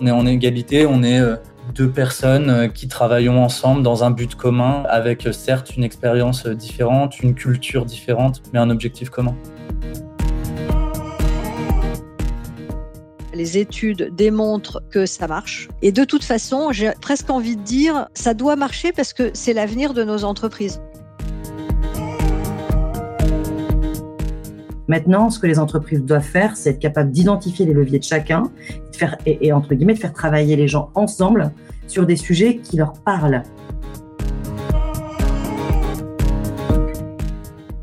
On est en égalité, on est deux personnes qui travaillons ensemble dans un but commun, avec certes une expérience différente, une culture différente, mais un objectif commun. Les études démontrent que ça marche. Et de toute façon, j'ai presque envie de dire, ça doit marcher parce que c'est l'avenir de nos entreprises. Maintenant, ce que les entreprises doivent faire, c'est être capable d'identifier les leviers de chacun et, et, entre guillemets de faire travailler les gens ensemble sur des sujets qui leur parlent.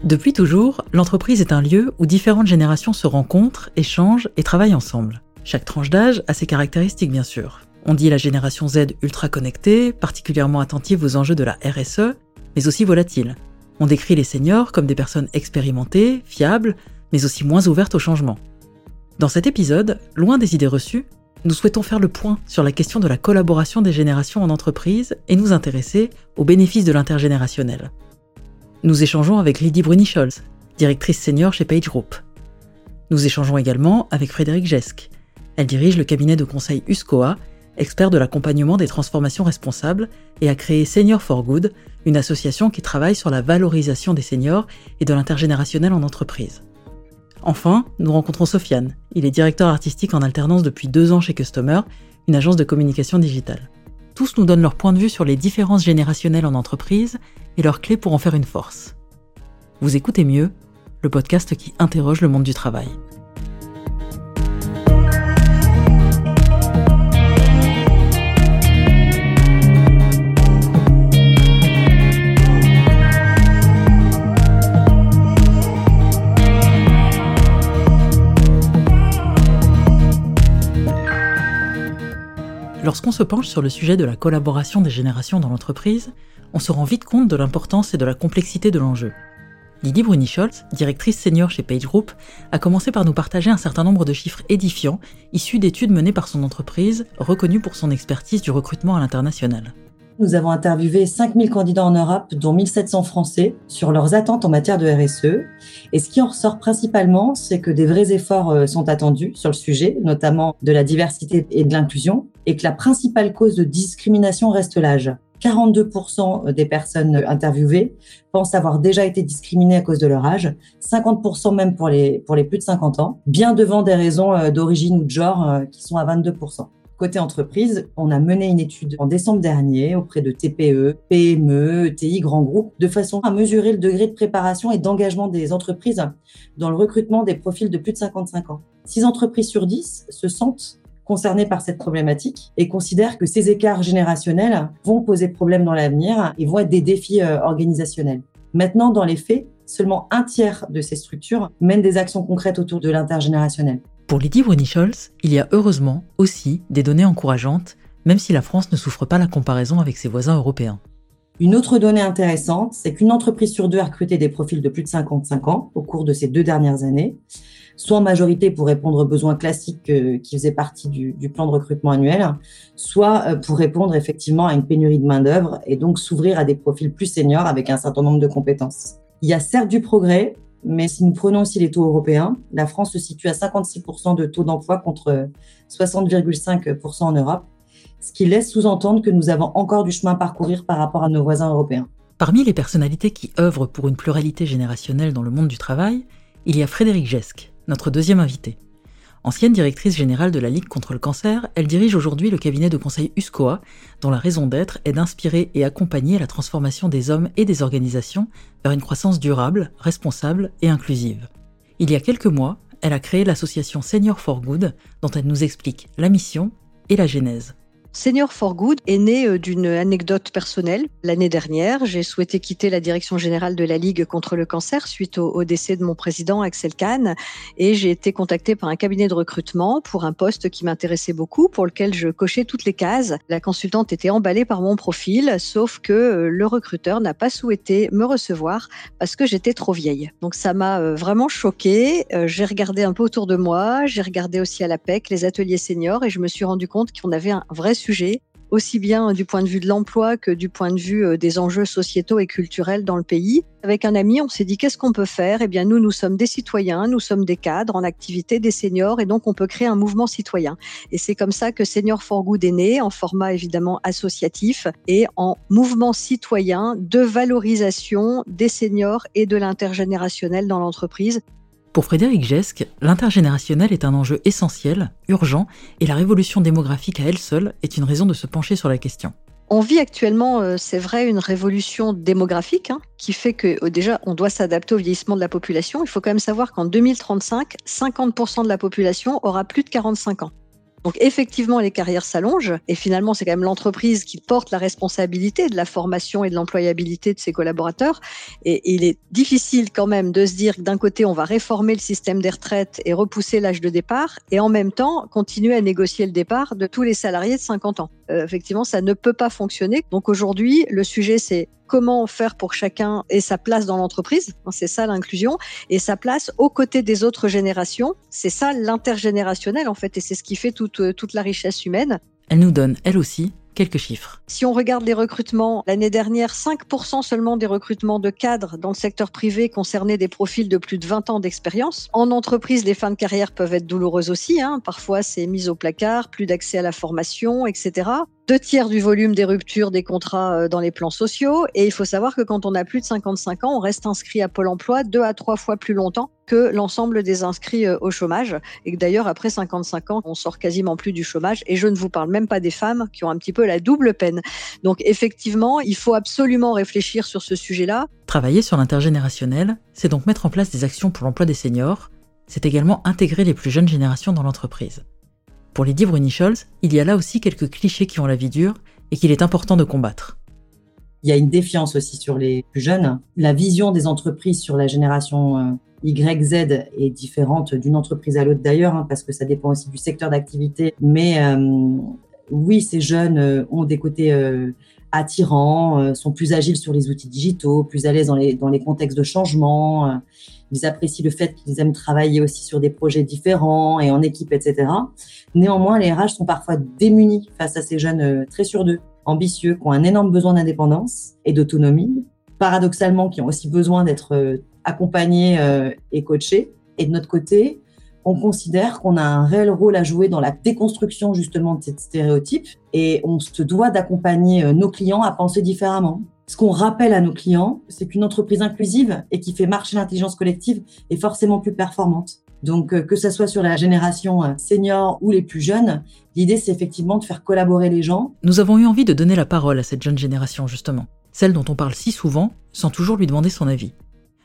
Depuis toujours, l'entreprise est un lieu où différentes générations se rencontrent, échangent et travaillent ensemble. Chaque tranche d'âge a ses caractéristiques bien sûr. On dit la génération Z ultra connectée, particulièrement attentive aux enjeux de la RSE, mais aussi volatile. On décrit les seniors comme des personnes expérimentées, fiables, mais aussi moins ouvertes au changement. Dans cet épisode, loin des idées reçues, nous souhaitons faire le point sur la question de la collaboration des générations en entreprise et nous intéresser aux bénéfices de l'intergénérationnel. Nous échangeons avec Lydie Bruni-Scholz, directrice senior chez Page Group. Nous échangeons également avec Frédéric Gesque, elle dirige le cabinet de conseil USCOA, expert de l'accompagnement des transformations responsables, et a créé Senior for Good, une association qui travaille sur la valorisation des seniors et de l'intergénérationnel en entreprise. Enfin, nous rencontrons Sofiane. Il est directeur artistique en alternance depuis deux ans chez Customer, une agence de communication digitale. Tous nous donnent leur point de vue sur les différences générationnelles en entreprise et leurs clés pour en faire une force. Vous écoutez mieux, le podcast qui interroge le monde du travail. Lorsqu'on se penche sur le sujet de la collaboration des générations dans l'entreprise, on se rend vite compte de l'importance et de la complexité de l'enjeu. Lydie Bruni-Scholz, directrice senior chez Page Group, a commencé par nous partager un certain nombre de chiffres édifiants issus d'études menées par son entreprise, reconnue pour son expertise du recrutement à l'international. Nous avons interviewé 5000 candidats en Europe, dont 1700 Français, sur leurs attentes en matière de RSE. Et ce qui en ressort principalement, c'est que des vrais efforts euh, sont attendus sur le sujet, notamment de la diversité et de l'inclusion, et que la principale cause de discrimination reste l'âge. 42% des personnes interviewées pensent avoir déjà été discriminées à cause de leur âge, 50% même pour les, pour les plus de 50 ans, bien devant des raisons euh, d'origine ou de genre euh, qui sont à 22%. Côté entreprise, on a mené une étude en décembre dernier auprès de TPE, PME, ETI, grands groupes, de façon à mesurer le degré de préparation et d'engagement des entreprises dans le recrutement des profils de plus de 55 ans. 6 entreprises sur 10 se sentent concernées par cette problématique et considèrent que ces écarts générationnels vont poser problème dans l'avenir et vont être des défis euh, organisationnels. Maintenant, dans les faits, seulement un tiers de ces structures mènent des actions concrètes autour de l'intergénérationnel. Pour Lydie Bruni-Scholz, il y a heureusement aussi des données encourageantes, même si la France ne souffre pas la comparaison avec ses voisins européens. Une autre donnée intéressante, c'est qu'une entreprise sur deux a recruté des profils de plus de 55 ans au cours de ces deux dernières années, soit en majorité pour répondre aux besoins classiques euh, qui faisaient partie du, du, plan de recrutement annuel, soit euh, pour répondre effectivement à une pénurie de main-d'œuvre et donc s'ouvrir à des profils plus seniors avec un certain nombre de compétences. Il y a certes du progrès, mais si nous prenons aussi les taux européens, la France se situe à 56% de taux d'emploi contre 60,5% en Europe, ce qui laisse sous-entendre que nous avons encore du chemin à parcourir par rapport à nos voisins européens. Parmi les personnalités qui œuvrent pour une pluralité générationnelle dans le monde du travail, il y a Frédéric Gesque, notre deuxième invité. Ancienne directrice générale de la Ligue contre le cancer, elle dirige aujourd'hui le cabinet de conseil USCOA, dont la raison d'être est d'inspirer et accompagner la transformation des hommes et des organisations vers une croissance durable, responsable et inclusive. Il y a quelques mois, elle a créé l'association Senior for Good, dont elle nous explique la mission et la genèse. Senior for Good est né euh, d'une anecdote personnelle. L'année dernière, j'ai souhaité quitter la direction générale de la Ligue contre le cancer suite au, décès de mon président Axel Kahn et j'ai été contactée par un cabinet de recrutement pour un poste qui m'intéressait beaucoup, pour lequel je cochais toutes les cases. La consultante était emballée par mon profil, sauf que euh, le recruteur n'a pas souhaité me recevoir parce que j'étais trop vieille. Donc ça m'a euh, vraiment choquée. J'ai regardé un peu autour de moi, j'ai regardé aussi à l'APEC, les ateliers seniors et je me suis rendu compte qu'on avait un vrai sujet aussi bien du point de vue de l'emploi que du point de vue euh, des enjeux sociétaux et culturels dans le pays. Avec un ami, on s'est dit qu'est-ce qu'on peut faire? Eh bien, nous, nous sommes des citoyens, nous sommes des cadres en activité, des seniors, et donc on peut créer un mouvement citoyen. Et c'est comme ça que Senior for Good est né, en format évidemment associatif et en mouvement citoyen de valorisation des seniors et de l'intergénérationnel dans l'entreprise. Pour Frédéric Gesque, l'intergénérationnel est un enjeu essentiel, urgent, et la révolution démographique à elle seule est une raison de se pencher sur la question. On vit actuellement, euh, c'est vrai, une révolution démographique hein, qui fait que euh, déjà on doit s'adapter au vieillissement de la population. Il faut quand même savoir qu'en 2035, 50% de la population aura plus de 45 ans. Donc effectivement, les carrières s'allongent et finalement, c'est quand même l'entreprise qui porte la responsabilité de la formation et de l'employabilité de ses collaborateurs. Et il est difficile quand même de se dire que d'un côté, on va réformer le système des retraites et repousser l'âge de départ et en même temps continuer à négocier le départ de tous les salariés de 50 ans. Euh, effectivement, ça ne peut pas fonctionner. Donc aujourd'hui, le sujet, c'est comment faire pour chacun ait sa place dans l'entreprise. C'est ça l'inclusion et sa place aux côtés des autres générations. C'est ça l'intergénérationnel en fait et c'est ce qui fait toute, toute la richesse humaine. Elle nous donne, elle aussi, quelques chiffres. Si on regarde les recrutements, l'année dernière, 5% seulement des recrutements de cadres dans le secteur privé concernaient des profils de plus de 20 ans d'expérience. En entreprise, les fins de carrière peuvent être douloureuses aussi. Hein. Parfois, c'est mise au placard, plus d'accès à la formation, etc deux tiers du volume des ruptures des contrats euh, dans les plans sociaux. Et il faut savoir que quand on a plus de 55 ans, on reste inscrit à Pôle emploi deux à trois fois plus longtemps que l'ensemble des inscrits euh, au chômage. Et d'ailleurs, après 55 ans, on sort quasiment plus du chômage. Et je ne vous parle même pas des femmes qui ont un petit peu la double peine. Donc effectivement, il faut absolument réfléchir sur ce sujet-là. Travailler sur l'intergénérationnel, c'est donc mettre en place des actions pour l'emploi des seniors. C'est également intégrer les plus jeunes générations dans l'entreprise. Pour les Bruni Scholz, il y a là aussi quelques clichés qui ont la vie dure et qu'il est important de combattre. Il y a une défiance aussi sur les plus jeunes. La vision des entreprises sur la génération euh, Y, Z est différente d'une entreprise à l'autre d'ailleurs, hein, parce que ça dépend aussi du secteur d'activité. Mais euh, oui, ces jeunes euh, ont des côtés attirants, sont plus agiles sur les outils digitaux, plus à l'aise dans les, dans les contextes de changement ils apprécient le fait qu'ils aiment travailler aussi sur des projets différents et en équipe, etc. Néanmoins, les RH sont parfois démunis face à ces jeunes euh, très sur d'eux, ambitieux, qui ont un énorme besoin d'indépendance et d'autonomie, paradoxalement, qui ont aussi besoin d'être euh, accompagnés euh, et coachés. Et de notre côté, on considère qu'on a un réel rôle à jouer dans la déconstruction justement de ces stéréotypes et on se doit d'accompagner nos clients à penser différemment. Ce qu'on rappelle à nos clients, c'est qu'une entreprise inclusive et qui fait marcher l'intelligence collective est forcément plus performante. Donc, euh, que ce soit sur la génération euh, senior ou les plus jeunes, l'idée, c'est effectivement de faire collaborer les gens. Nous avons eu envie de donner la parole à cette jeune génération, justement, celle dont on parle si souvent, sans toujours lui demander son avis.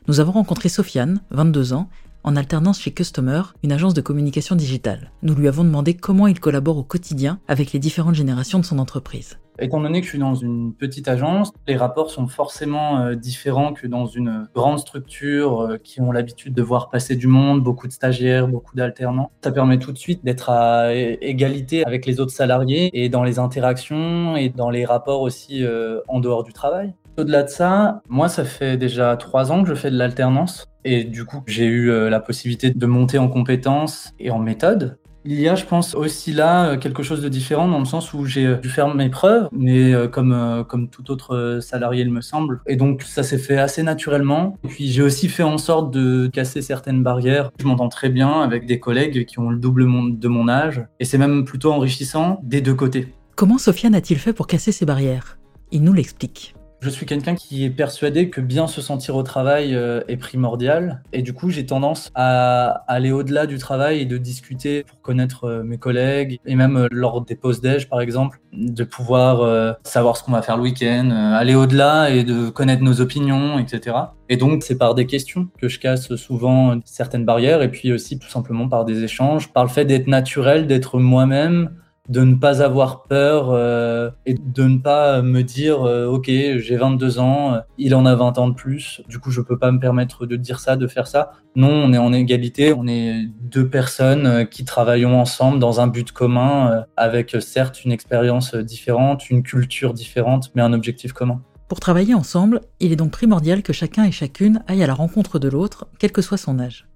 Nous avons rencontré Sofiane, 22 ans, en alternance chez Customer, une agence de communication digitale. Nous lui avons demandé comment il collabore au quotidien avec les différentes générations de son entreprise. Étant donné que je suis dans une petite agence, les rapports sont forcément euh, différents que dans une grande structure euh, qui ont l'habitude de voir passer du monde, beaucoup de stagiaires, beaucoup d'alternants. Ça permet tout de suite d'être à égalité avec les autres salariés et dans les interactions et dans les rapports aussi euh, en dehors du travail. Au-delà de ça, moi, ça fait déjà trois ans que je fais de l'alternance. Et du coup, j'ai eu la possibilité de monter en compétences et en méthode. Il y a, je pense, aussi là euh, quelque chose de différent dans le sens où j'ai euh, dû faire mes preuves, mais euh, comme, comme tout autre salarié, il me semble. Et donc, ça s'est fait assez naturellement. Et puis, j'ai aussi fait en sorte de casser certaines barrières. Je m'entends très bien avec des collègues qui ont le double de mon âge. Et c'est même plutôt enrichissant des deux côtés. Comment Sofiane a-t-il fait pour casser ces barrières? Il nous l'explique. Je suis quelqu'un qui est persuadé que bien se sentir au travail euh, est primordial. Et du coup, j'ai tendance à aller au-delà du travail et de discuter pour connaître euh, mes collègues. Et même euh, lors des pauses déj, par exemple, de pouvoir savoir ce qu'on va faire le week-end, aller au-delà et de connaître nos opinions, etc. Et donc, c'est par des questions que je casse souvent certaines barrières. Et puis aussi, tout simplement, par des échanges, par le fait d'être naturel, d'être moi-même de ne pas avoir peur euh, et de ne pas me dire euh, ok j'ai 22 ans euh, il en a 20 ans de plus du coup je peux pas me permettre de dire ça de faire ça. Non on est en égalité on est deux personnes qui travaillons ensemble dans un but commun avec certes une expérience différente une culture différente mais un objectif commun. Pour travailler ensemble il est donc primordial que chacun et chacune aille à la rencontre de l'autre quel que soit son âge.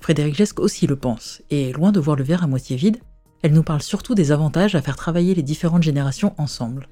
Frédéric Gesque aussi le pense et loin de voir le verre à moitié vide elle nous parle surtout des avantages à faire travailler les différentes générations ensemble.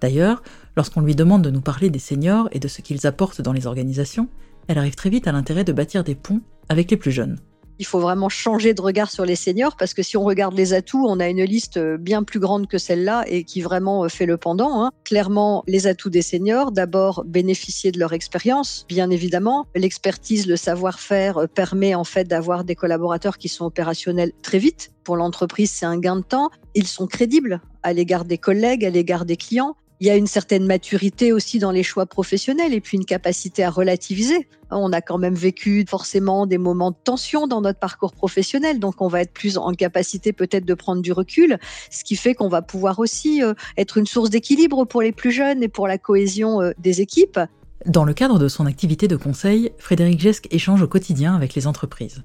D'ailleurs, lorsqu'on lui demande de nous parler des seniors et de ce qu'ils apportent dans les organisations, elle arrive très vite à l'intérêt de bâtir des ponts avec les plus jeunes. Il faut vraiment changer de regard sur les seniors parce que si on regarde les atouts, on a une liste bien plus grande que celle-là et qui vraiment fait le pendant. Hein. Clairement, les atouts des seniors, d'abord bénéficier de leur expérience, bien évidemment. L'expertise, le savoir-faire permet en fait d'avoir des collaborateurs qui sont opérationnels très vite. Pour l'entreprise, c'est un gain de temps. Ils sont crédibles à l'égard des collègues, à l'égard des clients. Il y a une certaine maturité aussi dans les choix professionnels et puis une capacité à relativiser. On a quand même vécu forcément des moments de tension dans notre parcours professionnel, donc on va être plus en capacité peut-être de prendre du recul, ce qui fait qu'on va pouvoir aussi euh, être une source d'équilibre pour les plus jeunes et pour la cohésion euh, des équipes. Dans le cadre de son activité de conseil, Frédéric Gesque échange au quotidien avec les entreprises.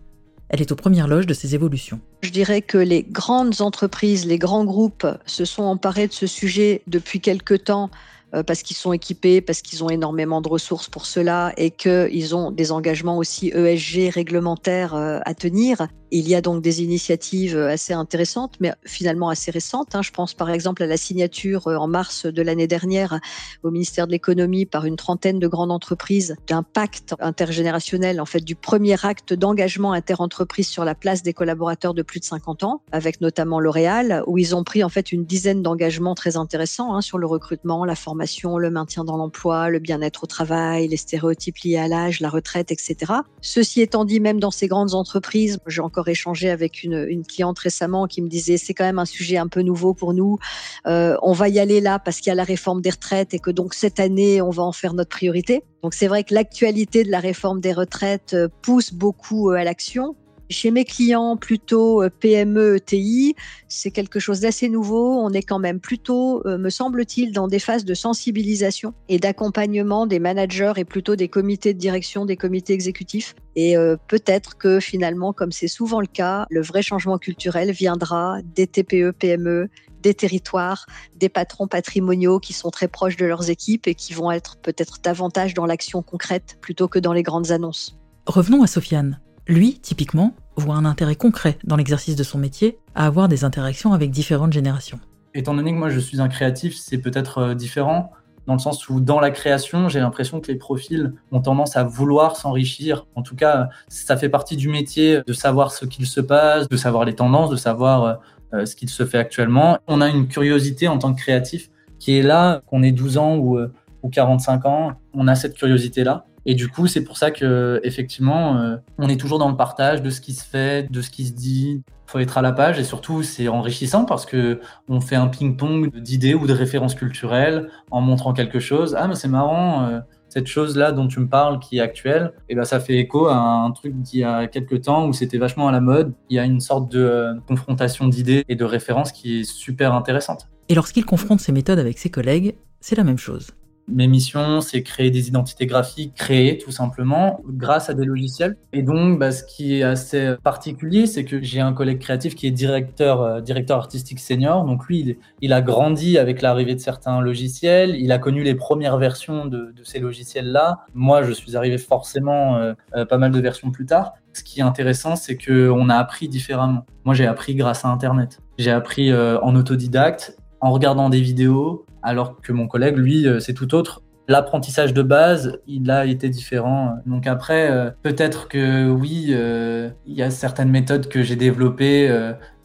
Elle est aux premières loges de ces évolutions. Je dirais que les grandes entreprises, les grands groupes se sont emparés de ce sujet depuis quelque temps euh, parce qu'ils sont équipés, parce qu'ils ont énormément de ressources pour cela et qu'ils ont des engagements aussi ESG réglementaires euh, à tenir. Il y a donc des initiatives euh, assez intéressantes, mais finalement assez récentes. Hein. Je pense par exemple à la signature en mars de l'année dernière au ministère de l'économie par une trentaine de grandes entreprises d'un pacte intergénérationnel, en fait du premier acte d'engagement interentreprise sur la place des collaborateurs de plus de 50 ans, avec notamment L'Oréal, où ils ont pris en fait une dizaine d'engagements très intéressants hein, sur le recrutement, la formation le maintien dans l'emploi, le bien-être au travail, les stéréotypes liés à l'âge, la retraite, etc. Ceci étant dit, même dans ces grandes entreprises, j'ai encore échangé avec une, cliente récemment qui me disait c'est quand même un sujet un peu nouveau pour nous. Euh, on va y aller là parce qu'il y a la réforme des retraites et que donc cette année on va en faire notre priorité. Donc c'est vrai que l'actualité de la réforme des retraites pousse beaucoup euh, à l'action. Chez mes clients plutôt euh, PME, ETI, c'est quelque chose d'assez nouveau. On est quand même plutôt, euh, me semble-t-il, dans des phases de sensibilisation et d'accompagnement des managers et plutôt des comités de direction, des comités exécutifs. Et euh, peut-être que finalement, comme c'est souvent le cas, le vrai changement culturel viendra des TPE, PME, des territoires, des patrons patrimoniaux qui sont très proches de leurs équipes et qui vont être peut-être davantage dans l'action concrète plutôt que dans les grandes annonces. Revenons à Sofiane. Lui, typiquement, voit un intérêt concret dans l'exercice de son métier à avoir des interactions avec différentes générations. Étant donné que moi je suis un créatif, c'est peut-être euh, différent dans le sens où dans la création, j'ai l'impression que les profils ont tendance à vouloir s'enrichir. En tout cas, ça fait partie du métier de savoir ce qu'il se passe, de savoir les tendances, de savoir euh, euh, ce qu'il se fait actuellement. On a une curiosité en tant que créatif qui est là, qu'on ait 12 ans ou, ou 45 ans, on a cette curiosité-là. Et du coup, c'est pour ça que effectivement, euh, on est toujours dans le partage de ce qui se fait, de ce qui se dit. Il faut être à la page et surtout, c'est enrichissant parce que on fait un ping-pong d'idées ou de références culturelles en montrant quelque chose. Ah, mais c'est marrant. Euh, cette chose-là dont tu me parles qui est actuelle, et ben ça fait écho à un truc d'il y a quelques temps où c'était vachement à la mode. Il y a une sorte de euh, confrontation d'idées et de références qui est super intéressante. Et lorsqu'il confronte ses méthodes avec ses collègues, c'est la même chose. Mes missions, c'est créer des identités graphiques, créer tout simplement grâce à des logiciels. Et donc, bah, ce qui est assez particulier, c'est que j'ai un collègue créatif qui est directeur, euh, artistique senior. Donc lui, il, a grandi avec l'arrivée de certains logiciels. Il a connu les premières versions de, de ces logiciels-là. Moi, je suis arrivé forcément euh, euh, pas mal de versions plus tard. Ce qui est intéressant, c'est qu'on a appris différemment. Moi, j'ai appris grâce à Internet. J'ai appris en autodidacte, en regardant des vidéos, alors que mon collègue, lui, euh, c'est tout autre. L'apprentissage de base, il a été différent. Donc après, euh, peut-être que oui, euh, il y a certaines méthodes que j'ai développées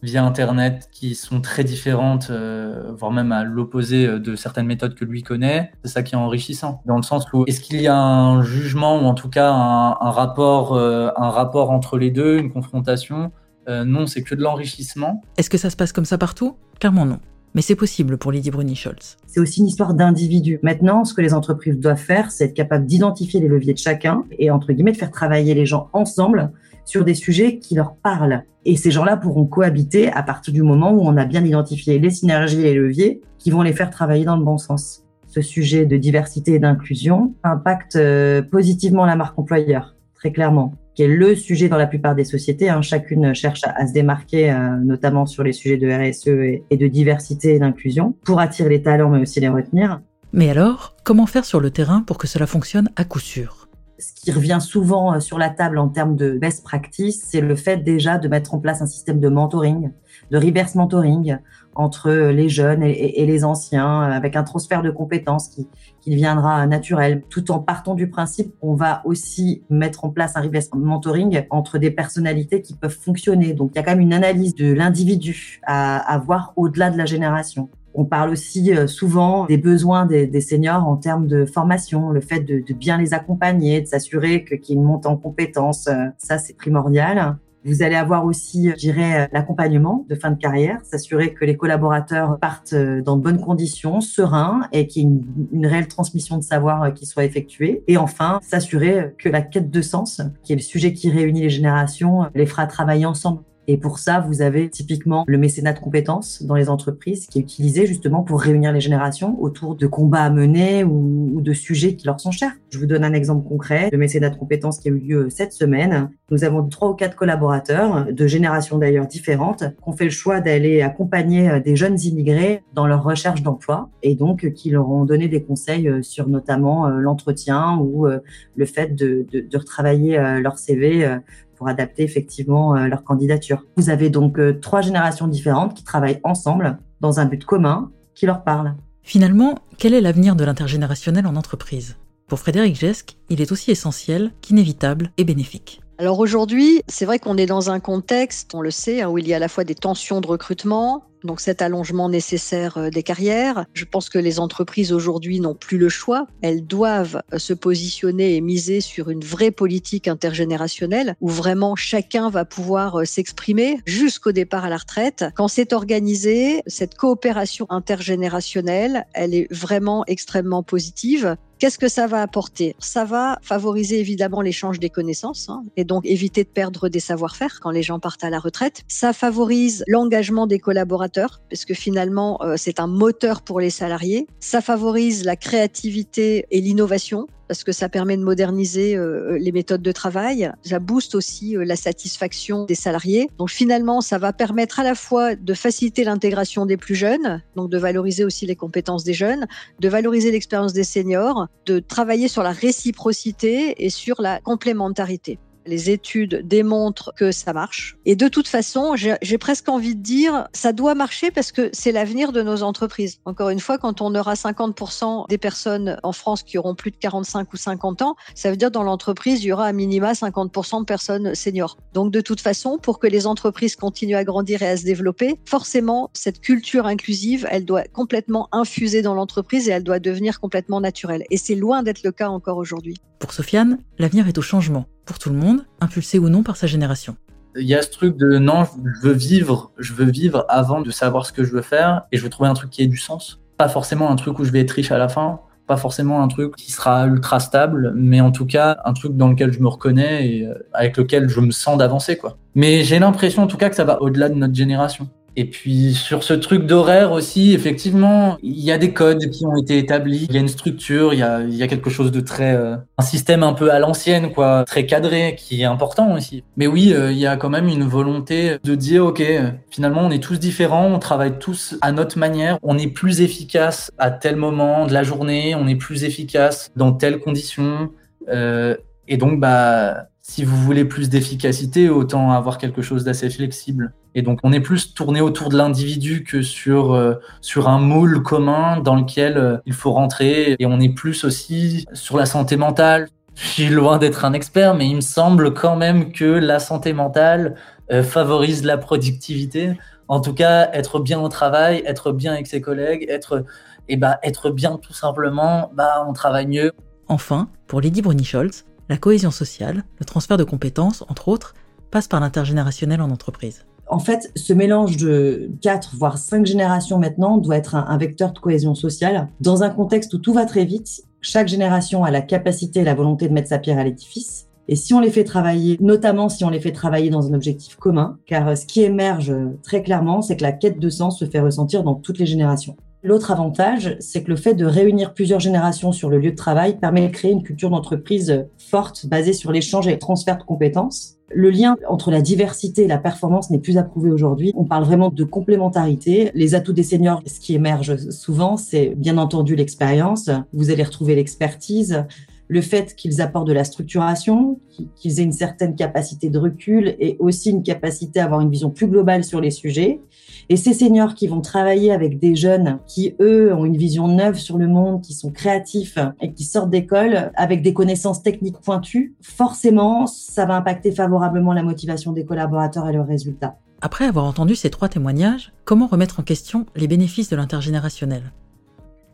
via Internet qui sont très différentes, voire même à l'opposé de certaines méthodes que lui connaît. C'est ça qui est enrichissant. Dans le sens où est-ce qu'il y a un jugement ou en tout cas un, rapport, un rapport entre les deux, une confrontation? Non, c'est que de l'enrichissement. Est-ce que ça se passe comme ça partout? Clairement non mais c'est possible pour Lydie Bruni-Scholz. C'est aussi une histoire d'individu. Maintenant, ce que les entreprises doivent faire, c'est être capable d'identifier les leviers de chacun et, entre guillemets, de faire travailler les gens ensemble sur des sujets qui leur parlent. Et ces gens-là pourront cohabiter à partir du moment où on a bien identifié les synergies et les leviers qui vont les faire travailler dans le bon sens. Ce sujet de diversité et d'inclusion impacte euh, positivement la marque employeur, très clairement qui est le sujet dans la plupart des sociétés. Hein. Chacune cherche à, se démarquer, euh, notamment sur les sujets de RSE et, de diversité et d'inclusion, pour attirer les talents, mais aussi les retenir. Mais alors, comment faire sur le terrain pour que cela fonctionne à coup sûr? Ce qui revient souvent sur la table en termes de best practice, c'est le fait déjà de mettre en place un système de mentoring, de reverse mentoring entre les jeunes et, les anciens, avec un transfert de compétences qui, qui deviendra naturel, tout en partant du principe qu'on va aussi mettre en place un mentoring entre des personnalités qui peuvent fonctionner. Donc il y a quand même une analyse de l'individu à, à voir au-delà de la génération. On parle aussi euh, souvent des besoins des, seniors en termes de formation, le fait de, bien les accompagner, de s'assurer qu'ils montent en compétences. Euh, ça, c'est primordial. Vous allez avoir aussi, je dirais, l'accompagnement de fin de carrière, s'assurer que les collaborateurs partent euh, dans de bonnes conditions, sereins et qu'il y ait une, réelle transmission de savoir qui soit effectuée. Et enfin, s'assurer que la quête de sens, qui est le sujet qui réunit les générations, les fera travailler ensemble. Et pour ça, vous avez typiquement le mécénat de compétences dans les entreprises qui est utilisé justement pour réunir les générations autour de combats à mener ou, de sujets qui leur sont chers. Je vous donne un exemple concret. Le mécénat de compétences qui a eu lieu cette semaine. Nous avons trois ou quatre collaborateurs de générations d'ailleurs différentes qui ont fait le choix d'aller accompagner euh, des jeunes immigrés dans leur recherche d'emploi et donc euh, qui leur ont donné des conseils euh, sur notamment l'entretien ou le fait de, de, de retravailler leur CV pour adapter effectivement euh, leur candidature. Vous avez donc euh, trois générations différentes qui travaillent ensemble dans un but commun qui leur parle. Finalement, quel est l'avenir de l'intergénérationnel en entreprise? Pour Frédéric Gesque, il est aussi essentiel qu'inévitable et bénéfique. Alors aujourd'hui, c'est vrai qu'on est dans un contexte, on le sait, hein, où il y a à la fois des tensions de recrutement, donc cet allongement nécessaire euh, des carrières. Je pense que les entreprises aujourd'hui n'ont plus le choix. Elles doivent euh, se positionner et miser sur une vraie politique intergénérationnelle où vraiment chacun va pouvoir euh, s'exprimer jusqu'au départ à la retraite. Quand c'est organisé, cette coopération intergénérationnelle, elle est vraiment extrêmement positive. Qu'est-ce que ça va apporter? Ça va favoriser évidemment l'échange des connaissances hein, et donc éviter de perdre des savoir-faire quand les gens partent à la retraite. Ça favorise l'engagement des collaborateurs parce que finalement euh, c'est un moteur pour les salariés. Ça favorise la créativité et l'innovation parce que ça permet de moderniser euh, les méthodes de travail. Ça booste aussi euh, la satisfaction des salariés. Donc finalement, ça va permettre à la fois de faciliter l'intégration des plus jeunes, donc de valoriser aussi les compétences des jeunes, de valoriser l'expérience des seniors, de travailler sur la réciprocité et sur la complémentarité. Les études démontrent que ça marche. Et de toute façon, j'ai presque envie de dire, ça doit marcher parce que c'est l'avenir de nos entreprises. Encore une fois, quand on aura 50% des personnes en France qui auront plus de 45 ou 50 ans, ça veut dire dans l'entreprise, il y aura à minima 50% de personnes seniors. Donc de toute façon, pour que les entreprises continuent à grandir et à se développer, forcément, cette culture inclusive, elle doit complètement infuser dans l'entreprise et elle doit devenir complètement naturelle. Et c'est loin d'être le cas encore aujourd'hui. Pour Sofiane, l'avenir est au changement pour tout le monde, impulsé ou non par sa génération. Il y a ce truc de non, je veux vivre, je veux vivre avant de savoir ce que je veux faire et je veux trouver un truc qui ait du sens. Pas forcément un truc où je vais être riche à la fin, pas forcément un truc qui sera ultra stable, mais en tout cas un truc dans lequel je me reconnais et euh, avec lequel je me sens d'avancer quoi. Mais j'ai l'impression en tout cas que ça va au-delà de notre génération. Et puis sur ce truc d'horaire aussi, effectivement, il y a des codes qui ont été établis, il y a une structure, il y a, y a quelque chose de très... Euh, un système un peu à l'ancienne, quoi, très cadré, qui est important aussi. Mais oui, euh, il y a quand même une volonté de dire, OK, finalement, on est tous différents, on travaille tous à notre manière, on est plus efficace à tel moment de la journée, on est plus efficace dans telles conditions. Euh, et donc, bah, si vous voulez plus d'efficacité, autant avoir quelque chose d'assez flexible. Et donc, on est plus tourné autour de l'individu que sur, euh, sur un moule commun dans lequel euh, il faut rentrer. Et on est plus aussi sur la santé mentale. Je suis loin d'être un expert, mais il me semble quand même que la santé mentale euh, favorise la productivité. En tout cas, être bien au travail, être bien avec ses collègues, être, et eh bah, être bien tout simplement, bah, on travaille mieux. Enfin, pour Lydie Bruni-Scholz, la cohésion sociale, le transfert de compétences, entre autres, passe par l'intergénérationnel en entreprise. En fait, ce mélange de quatre, voire cinq générations maintenant doit être un, vecteur de cohésion sociale. Dans un contexte où tout va très vite, chaque génération a la capacité et la volonté de mettre sa pierre à l'édifice. Et si on les fait travailler, notamment si on les fait travailler dans un objectif commun, car ce qui émerge très clairement, c'est que la quête de sens se fait ressentir dans toutes les générations. L'autre avantage, c'est que le fait de réunir plusieurs générations sur le lieu de travail permet de créer une culture d'entreprise forte basée sur l'échange et le transfert de compétences. Le lien entre la diversité et la performance n'est plus approuvé aujourd'hui. On parle vraiment de complémentarité. Les atouts des seniors, ce qui émerge souvent, c'est bien entendu l'expérience. Vous allez retrouver l'expertise, le fait qu'ils apportent de la structuration, qu'ils aient une certaine capacité de recul et aussi une capacité à avoir une vision plus globale sur les sujets. Et ces seniors qui vont travailler avec des jeunes qui, eux, ont une vision neuve sur le monde, qui sont créatifs et qui sortent d'école avec des connaissances techniques pointues, forcément, ça va impacter favorablement la motivation des collaborateurs et leurs résultats. Après avoir entendu ces trois témoignages, comment remettre en question les bénéfices de l'intergénérationnel?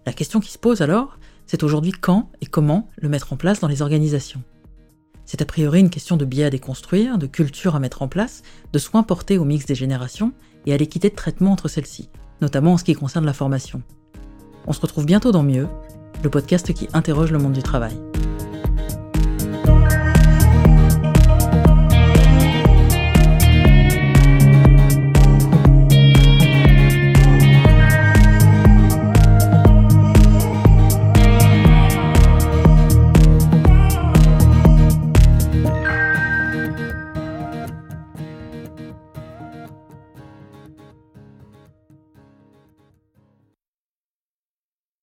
La question qui se pose alors, c'est aujourd'hui quand et comment le mettre en place dans les organisations? C'est a priori une question de biais à déconstruire, de culture à mettre en place, de soins portés au mix des générations et à l'équité de traitement entre celles-ci, notamment en ce qui concerne la formation. On se retrouve bientôt dans Mieux, le podcast qui interroge le monde du travail.